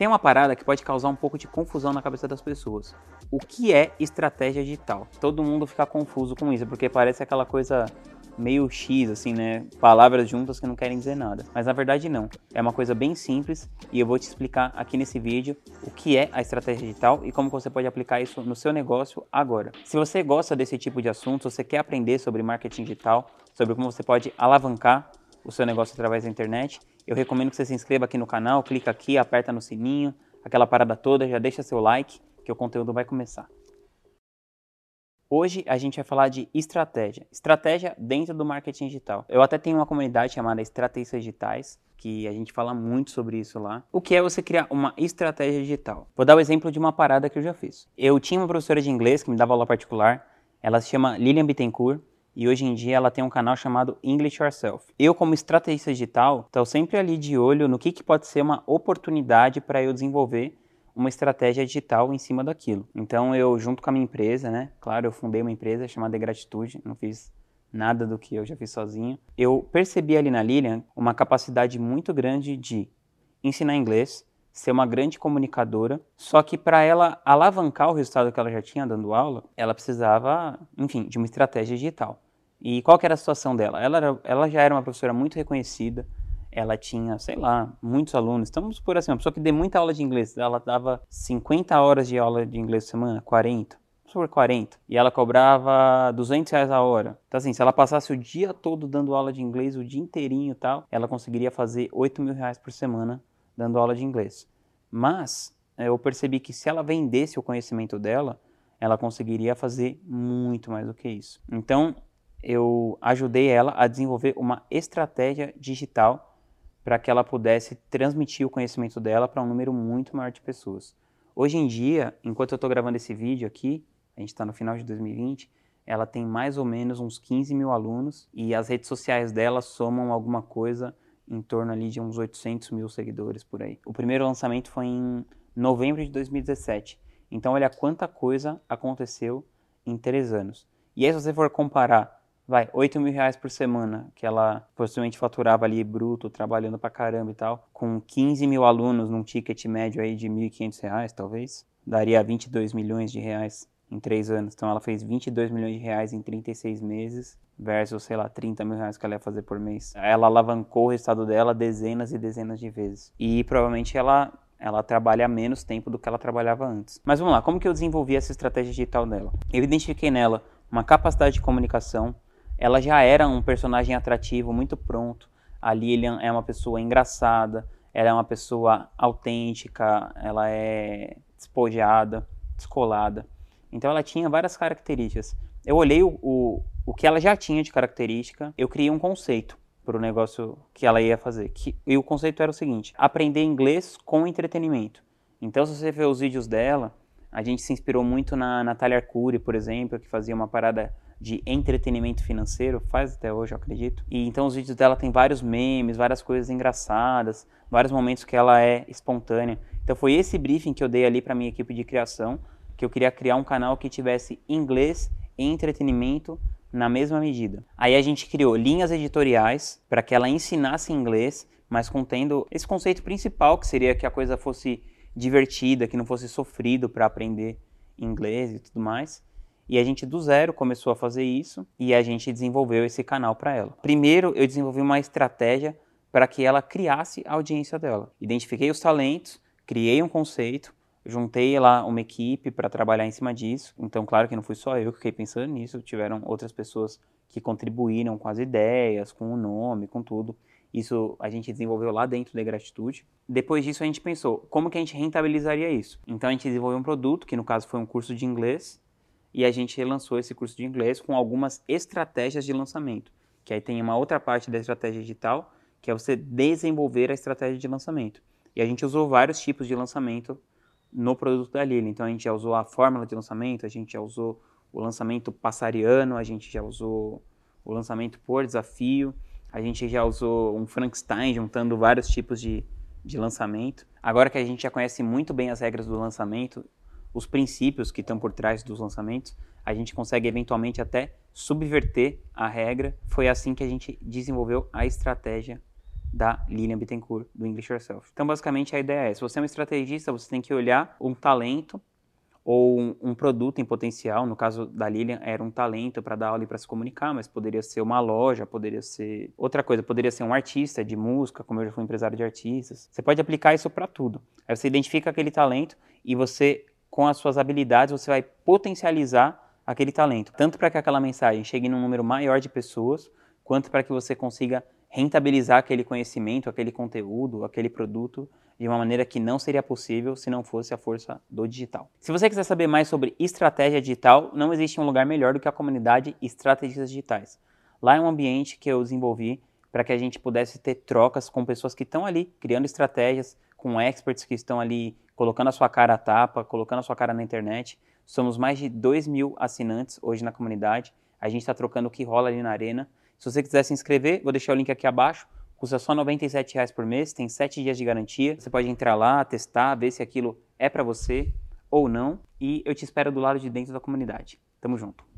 Tem uma parada que pode causar um pouco de confusão na cabeça das pessoas. O que é estratégia digital? Todo mundo fica confuso com isso, porque parece aquela coisa meio X, assim, né? Palavras juntas que não querem dizer nada. Mas na verdade não. É uma coisa bem simples e eu vou te explicar aqui nesse vídeo o que é a estratégia digital e como você pode aplicar isso no seu negócio agora. Se você gosta desse tipo de assunto, se você quer aprender sobre marketing digital, sobre como você pode alavancar o seu negócio através da internet, eu recomendo que você se inscreva aqui no canal, clica aqui, aperta no sininho, aquela parada toda, já deixa seu like, que o conteúdo vai começar. Hoje a gente vai falar de estratégia. Estratégia dentro do marketing digital. Eu até tenho uma comunidade chamada Estratégias Digitais, que a gente fala muito sobre isso lá. O que é você criar uma estratégia digital? Vou dar o exemplo de uma parada que eu já fiz. Eu tinha uma professora de inglês que me dava aula particular. Ela se chama Lilian Bittencourt e hoje em dia ela tem um canal chamado English Yourself. Eu, como estrategista digital, estou sempre ali de olho no que, que pode ser uma oportunidade para eu desenvolver uma estratégia digital em cima daquilo. Então eu, junto com a minha empresa, né? Claro, eu fundei uma empresa chamada Gratitude, não fiz nada do que eu já fiz sozinho. Eu percebi ali na Lilian uma capacidade muito grande de ensinar inglês, ser uma grande comunicadora, só que para ela alavancar o resultado que ela já tinha dando aula, ela precisava, enfim, de uma estratégia digital. E qual que era a situação dela? Ela, era, ela já era uma professora muito reconhecida, ela tinha, sei lá, muitos alunos. Estamos por assim, uma pessoa que dê muita aula de inglês, ela dava 50 horas de aula de inglês por semana, 40, por 40. E ela cobrava 200 reais a hora. Então assim, se ela passasse o dia todo dando aula de inglês, o dia inteirinho e tal, ela conseguiria fazer 8 mil reais por semana dando aula de inglês. Mas eh, eu percebi que se ela vendesse o conhecimento dela, ela conseguiria fazer muito mais do que isso. Então, eu ajudei ela a desenvolver uma estratégia digital para que ela pudesse transmitir o conhecimento dela para um número muito maior de pessoas. Hoje em dia, enquanto eu estou gravando esse vídeo aqui, a gente está no final de 2020, ela tem mais ou menos uns 15 mil alunos e as redes sociais dela somam alguma coisa em torno ali de uns 800 mil seguidores por aí. O primeiro lançamento foi em novembro de 2017. Então, olha quanta coisa aconteceu em três anos. E aí, se você for comparar vai, 8 mil reais por semana, que ela possivelmente faturava ali bruto, trabalhando pra caramba e tal, com 15 mil alunos num ticket médio aí de 1.500 reais, talvez, daria 22 milhões de reais em três anos. Então ela fez 22 milhões de reais em 36 meses, versus, sei lá, 30 mil reais que ela ia fazer por mês. Ela alavancou o resultado dela dezenas e dezenas de vezes. E provavelmente ela ela trabalha menos tempo do que ela trabalhava antes. Mas vamos lá, como que eu desenvolvi essa estratégia digital dela? Eu identifiquei nela uma capacidade de comunicação, ela já era um personagem atrativo, muito pronto. A Lilian é uma pessoa engraçada, ela é uma pessoa autêntica, ela é despojada, descolada. Então ela tinha várias características. Eu olhei o, o, o que ela já tinha de característica, eu criei um conceito para o negócio que ela ia fazer. Que, e o conceito era o seguinte: aprender inglês com entretenimento. Então, se você ver os vídeos dela, a gente se inspirou muito na Natália Arcuri, por exemplo, que fazia uma parada de entretenimento financeiro, faz até hoje, eu acredito. E então os vídeos dela tem vários memes, várias coisas engraçadas, vários momentos que ela é espontânea. Então foi esse briefing que eu dei ali para minha equipe de criação, que eu queria criar um canal que tivesse inglês e entretenimento na mesma medida. Aí a gente criou linhas editoriais para que ela ensinasse inglês, mas contendo esse conceito principal, que seria que a coisa fosse divertida, que não fosse sofrido para aprender inglês e tudo mais. E a gente do zero começou a fazer isso e a gente desenvolveu esse canal para ela. Primeiro, eu desenvolvi uma estratégia para que ela criasse a audiência dela. Identifiquei os talentos, criei um conceito, juntei lá uma equipe para trabalhar em cima disso. Então, claro que não fui só eu que fiquei pensando nisso, tiveram outras pessoas que contribuíram com as ideias, com o nome, com tudo. Isso a gente desenvolveu lá dentro da Gratitude. Depois disso, a gente pensou como que a gente rentabilizaria isso. Então, a gente desenvolveu um produto, que no caso foi um curso de inglês, e a gente lançou esse curso de inglês com algumas estratégias de lançamento. Que aí tem uma outra parte da estratégia digital, que é você desenvolver a estratégia de lançamento. E a gente usou vários tipos de lançamento no produto da Lili. Então a gente já usou a fórmula de lançamento, a gente já usou o lançamento passariano, a gente já usou o lançamento por desafio, a gente já usou um Frankenstein juntando vários tipos de, de lançamento. Agora que a gente já conhece muito bem as regras do lançamento, os princípios que estão por trás dos lançamentos, a gente consegue eventualmente até subverter a regra. Foi assim que a gente desenvolveu a estratégia da Lilian Bittencourt, do English Yourself. Então, basicamente, a ideia é, se você é um estrategista, você tem que olhar um talento ou um, um, produto em potencial, no caso da Lilian, era um talento para dar aula e para se comunicar, mas poderia ser uma loja, poderia ser outra coisa, poderia ser um artista de música, como eu já fui empresário de artistas. Você pode aplicar isso para tudo. Aí você identifica aquele talento e você, com as suas habilidades, você vai potencializar aquele talento, tanto para que aquela mensagem chegue num número maior de pessoas, quanto para que você consiga rentabilizar aquele conhecimento, aquele conteúdo, aquele produto de uma maneira que não seria possível se não fosse a força do digital. Se você quiser saber mais sobre estratégia digital, não existe um lugar melhor do que a comunidade Estrategistas Digitais. Lá é um ambiente que eu desenvolvi para que a gente pudesse ter trocas com pessoas que estão ali criando estratégias, com experts que estão ali colocando a sua cara à tapa, colocando a sua cara na internet. Somos mais de 2 mil assinantes hoje na comunidade. A gente está trocando o que rola ali na arena. Se você quiser se inscrever, vou deixar o link aqui abaixo. Custa só R$ 97,00 por mês, tem 7 dias de garantia. Você pode entrar lá, testar, ver se aquilo é para você ou não. E eu te espero do lado de dentro da comunidade. Tamo junto.